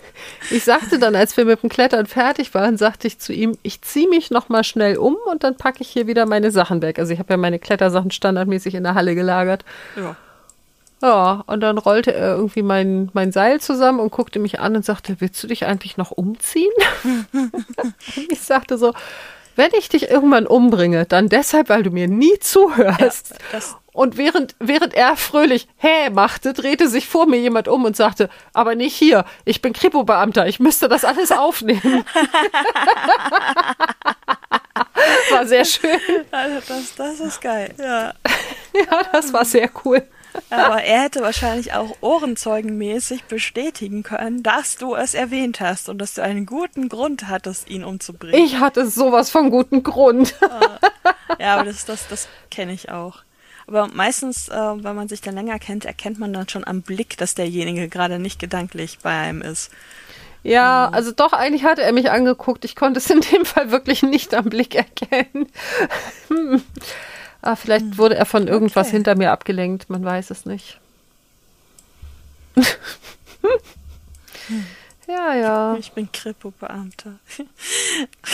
ich sagte dann, als wir mit dem Klettern fertig waren, sagte ich zu ihm, ich ziehe mich noch mal schnell um und dann packe ich hier wieder meine Sachen weg. Also ich habe ja meine Klettersachen standardmäßig in der Halle gelagert. Ja. Ja, und dann rollte er irgendwie mein, mein Seil zusammen und guckte mich an und sagte, willst du dich eigentlich noch umziehen? (laughs) ich sagte so, wenn ich dich irgendwann umbringe, dann deshalb, weil du mir nie zuhörst. Ja, und während, während er fröhlich hä machte, drehte sich vor mir jemand um und sagte, aber nicht hier, ich bin Kripo-Beamter, ich müsste das alles aufnehmen. (laughs) war sehr schön. Also das, das ist geil, ja. (laughs) ja, das war sehr cool. Aber er hätte wahrscheinlich auch ohrenzeugenmäßig bestätigen können, dass du es erwähnt hast und dass du einen guten Grund hattest, ihn umzubringen. Ich hatte sowas von guten Grund. Ja, aber das, das, das kenne ich auch. Aber meistens, äh, wenn man sich dann länger kennt, erkennt man dann schon am Blick, dass derjenige gerade nicht gedanklich bei einem ist. Ja, also doch, eigentlich hatte er mich angeguckt. Ich konnte es in dem Fall wirklich nicht am Blick erkennen. (laughs) Hm. Ah, vielleicht wurde er von irgendwas Okay. hinter mir abgelenkt, man weiß es nicht. ja, ja, Ich bin Kripo-Beamter.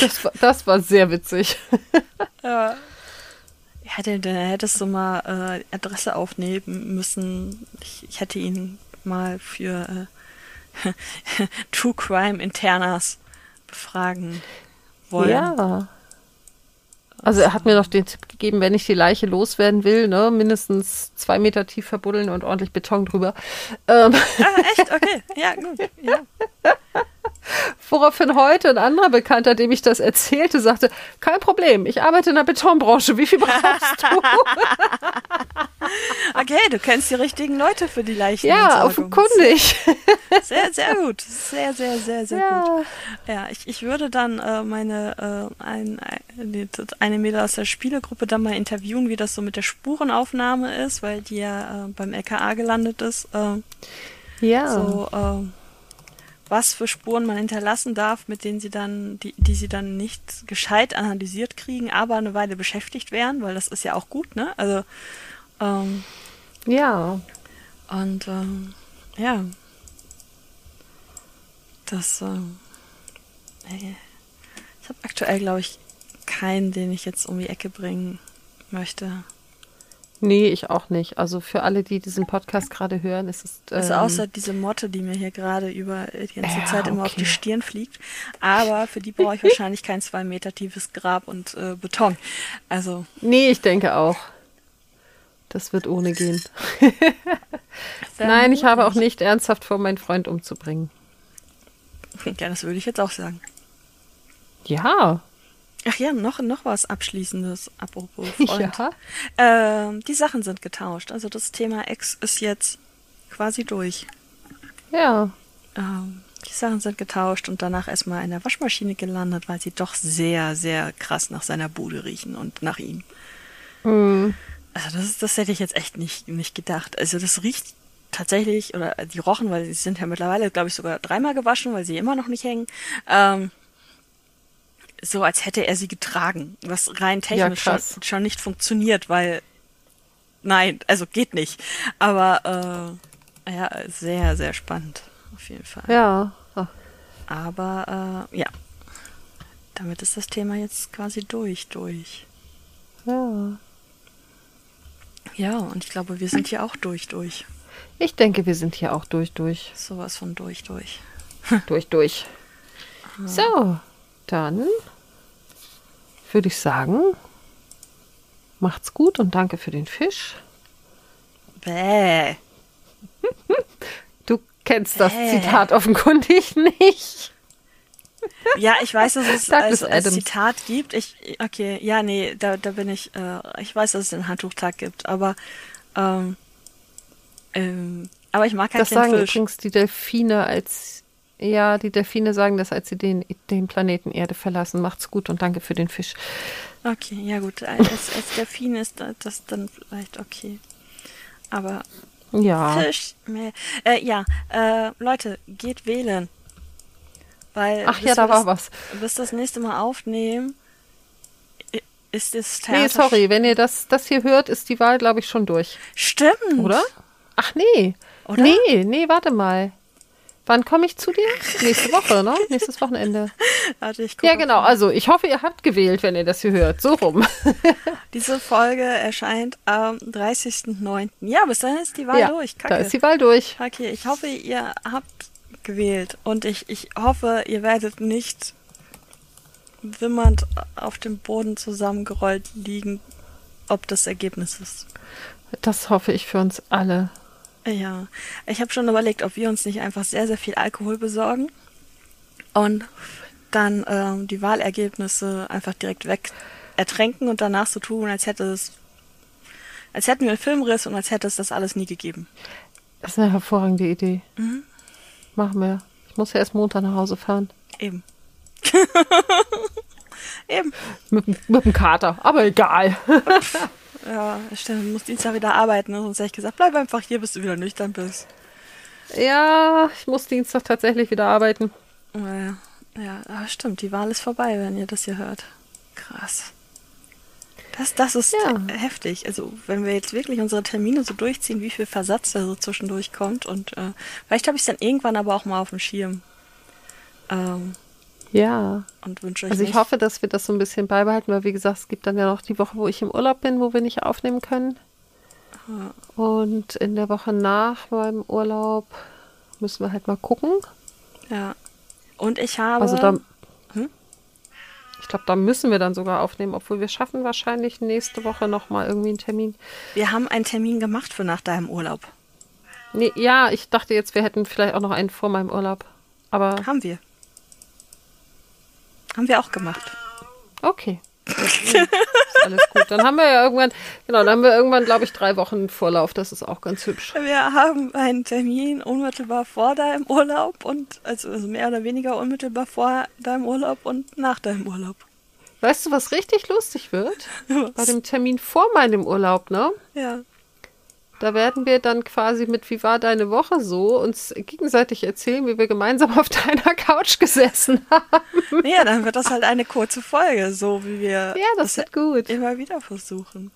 das, war- das war sehr witzig. (laughs) Ja. Ja, dann dann hättest du mal äh, Adresse aufnehmen müssen. Ich, ich hätte ihn mal für äh, (laughs) True Crime Internas befragen wollen. Ja. Also er hat mir noch den Tipp gegeben, wenn ich die Leiche loswerden will, ne, mindestens zwei Meter tief verbuddeln und ordentlich Beton drüber. Ähm, Ah, echt? Okay. Ja, gut. Ja. (laughs) woraufhin heute ein anderer Bekannter, dem ich das erzählte, sagte, kein Problem, ich arbeite in der Betonbranche, wie viel brauchst du? (laughs) Okay, du kennst die richtigen Leute für die Leichen. ja, offenkundig. Sehr, sehr gut. Sehr, sehr, sehr, sehr Ja. gut. Ja, ich, ich würde dann äh, meine äh, ein, ein, eine Mädel aus der Spielegruppe dann mal interviewen, wie das so mit der Spurenaufnahme ist, weil die ja äh, beim LKA gelandet ist. Äh, Ja. So, äh, was für Spuren man hinterlassen darf, mit denen sie dann, die, die sie dann nicht gescheit analysiert kriegen, aber eine Weile beschäftigt werden, weil das ist ja auch gut, ne? Also ähm, Ja. und ähm, ja. Das, ähm, äh, ich habe aktuell, glaube ich, keinen, den ich jetzt um die Ecke bringen möchte. Nee, ich auch nicht. Also für alle, die diesen Podcast gerade hören, ist es. Ähm, Also außer diese Motte, die mir hier gerade über die ganze Ja, Zeit immer auf die okay. Stirn fliegt. Aber für die brauche ich wahrscheinlich kein zwei Meter tiefes Grab und äh, Beton. Also, Nee, ich denke auch. Das wird ohne gehen. (laughs) Nein, ich habe auch nicht ernsthaft vor, meinen Freund umzubringen. Ja, das würde ich jetzt auch sagen. Ja. Ach ja, noch, noch was Abschließendes, apropos (laughs) Freund. Ja. Ähm, die Sachen sind getauscht. Also das Thema Ex ist jetzt quasi durch. Ja. Ähm, die Sachen sind getauscht und danach erstmal in der Waschmaschine gelandet, weil sie doch sehr, sehr krass nach seiner Bude riechen und nach ihm. Hm. Also das, das hätte ich jetzt echt nicht, nicht gedacht. Also das riecht tatsächlich, oder die rochen, weil sie sind ja mittlerweile, glaube ich, sogar dreimal gewaschen, weil sie immer noch nicht hängen. Ähm, so als hätte er sie getragen, was rein technisch schon, krass. schon nicht funktioniert, weil nein, also geht nicht. Aber äh, ja, sehr, sehr spannend auf jeden Fall. Ja. Ach, Aber äh, ja, damit ist das Thema jetzt quasi durch, durch. ja. Ja, und ich glaube, wir sind hier auch durch, durch. Ich denke, wir sind hier auch durch, durch, Sowas von durch, durch. durch, durch. So, dann würde ich sagen, macht's gut und danke für den Fisch. Bäh. Du kennst das. Zitat offenkundig nicht. Ja, ich weiß, dass es (laughs) als Adams. Zitat gibt. Ich, okay, ja, nee, da, da bin ich, äh, ich weiß, dass es den Handtuchtag gibt, aber, ähm, ähm, aber ich mag halt Das sagen Fisch. übrigens die Delfine als, ja, die Delfine sagen das, als sie den, den Planeten Erde verlassen. Macht's gut und danke für den Fisch. Okay, ja gut, als, als Delfin ist da- das dann vielleicht okay. Aber Ja. Fisch. Äh, ja, äh, Leute, geht wählen. Weil Ach ja, da war das, was. Bis das nächste Mal aufnehmen, ist das Nee, Theater. sorry, wenn ihr das, das hier hört, ist die Wahl, glaube ich, schon durch. Stimmt. Oder? Ach nee. Oder? Nee, nee, warte mal. Wann komme ich zu dir? Nächste Woche, ne? Nächstes Wochenende. Warte, ich. Ja, genau. Also, ich hoffe, ihr habt gewählt, wenn ihr das hier hört. So rum. (laughs) Diese Folge erscheint am 30.09. Ja, bis dahin ist die Wahl ja, durch. Kacke. da ist die Wahl durch. Okay, ich hoffe, ihr habt gewählt und ich, ich hoffe, ihr werdet nicht wimmernd auf dem Boden zusammengerollt liegen, ob des Ergebnisses. Das hoffe ich für uns alle. Ja, ich habe schon überlegt, ob wir uns nicht einfach sehr, sehr viel Alkohol besorgen und dann ähm, die Wahlergebnisse einfach direkt weg ertränken und danach so tun, als hätte es als hätten wir einen Filmriss und als hätte es das alles nie gegeben. Das ist eine hervorragende Idee. Mhm. Machen wir. Ich muss ja erst Montag nach Hause fahren. Eben. (laughs) Eben. Mit, mit dem Kater, aber egal. (laughs) ja, stimmt, du musst Dienstag wieder arbeiten, ne? sonst hätte ich gesagt, bleib einfach hier, bis du wieder nüchtern bist. Ja, ich muss Dienstag tatsächlich wieder arbeiten. Ja, ja, aber stimmt, die Wahl ist vorbei, wenn ihr das hier hört. Krass. Das, das ist ja. heftig. Also, wenn wir jetzt wirklich unsere Termine so durchziehen, wie viel Versatz da so zwischendurch kommt und äh, vielleicht habe ich es dann irgendwann aber auch mal auf dem Schirm. Ähm, ja. Und wünsche euch Also ich nicht. hoffe, dass wir das so ein bisschen beibehalten, weil wie gesagt, es gibt dann ja noch die Woche, wo ich im Urlaub bin, wo wir nicht aufnehmen können. Ja. Und in der Woche nach meinem Urlaub müssen wir halt mal gucken. Ja. Und ich habe. Also da, hm? Ich glaube, da müssen wir dann sogar aufnehmen, obwohl wir schaffen wahrscheinlich nächste Woche nochmal irgendwie einen Termin. Wir haben einen Termin gemacht für nach deinem Urlaub. Nee, ja, ich dachte jetzt, wir hätten vielleicht auch noch einen vor meinem Urlaub. Aber. Haben wir. Haben wir auch gemacht. Okay. ist (laughs) alles gut. Dann haben wir ja irgendwann, genau, dann haben wir irgendwann, glaube ich, drei Wochen Vorlauf. Das ist auch ganz hübsch. Wir haben einen Termin unmittelbar vor deinem Urlaub und also, also mehr oder weniger unmittelbar vor deinem Urlaub und nach deinem Urlaub. Weißt du, was richtig lustig wird? (laughs) Was? Bei dem Termin vor meinem Urlaub, ne? Ja. Da werden wir dann quasi mit Wie war deine Woche so uns gegenseitig erzählen, wie wir gemeinsam auf (laughs) deiner Couch gesessen haben. Ja, dann wird das halt eine kurze Folge, so wie wir ja, das, das wird gut. immer wieder versuchen.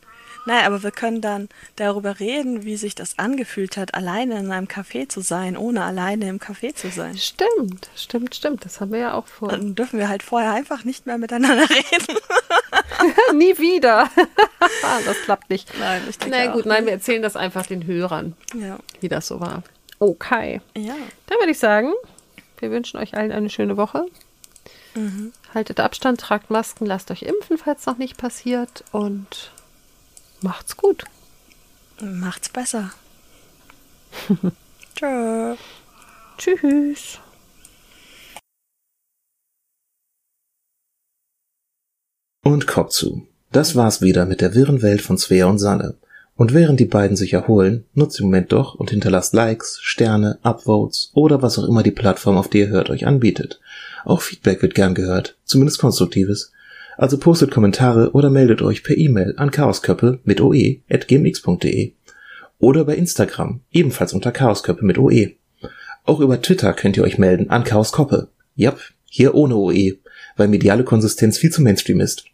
Nein, aber wir können dann darüber reden, wie sich das angefühlt hat, alleine in einem Café zu sein, ohne alleine im Café zu sein. Stimmt, stimmt, stimmt. Das haben wir ja auch vor. Dann dürfen wir halt vorher einfach nicht mehr miteinander (laughs) reden. (laughs) Nie wieder. (laughs) das klappt nicht. Nein, ich denke Na gut, nein, wir erzählen das einfach den Hörern, ja. wie das so war. Okay. Ja. Dann würde ich sagen, wir wünschen euch allen eine schöne Woche. Mhm. Haltet Abstand, tragt Masken, lasst euch impfen, falls noch nicht passiert und macht's gut. Macht's besser. (laughs) Tschö. Tschüss. Und Kopf zu. Das war's wieder mit der wirren Welt von Svea und Sanne. Und während die beiden sich erholen, nutzt den Moment doch und hinterlasst Likes, Sterne, Upvotes oder was auch immer die Plattform, auf der ihr hört, euch anbietet. Auch Feedback wird gern gehört, zumindest konstruktives. Also postet Kommentare oder meldet euch per E-Mail an chaosköppe mit oe.gmx.de oder bei Instagram, ebenfalls unter chaosköppe mit oe. Auch über Twitter könnt ihr euch melden an chaoskoppe. Jap, hier ohne oe weil mediale Konsistenz viel zu Mainstream ist.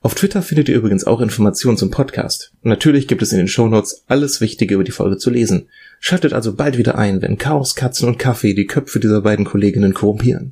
Auf Twitter findet ihr übrigens auch Informationen zum Podcast. natürlich gibt es in den Shownotes alles Wichtige über die Folge zu lesen. Schaltet also bald wieder ein, wenn Chaos, Katzen und Kaffee die Köpfe dieser beiden Kolleginnen korrumpieren.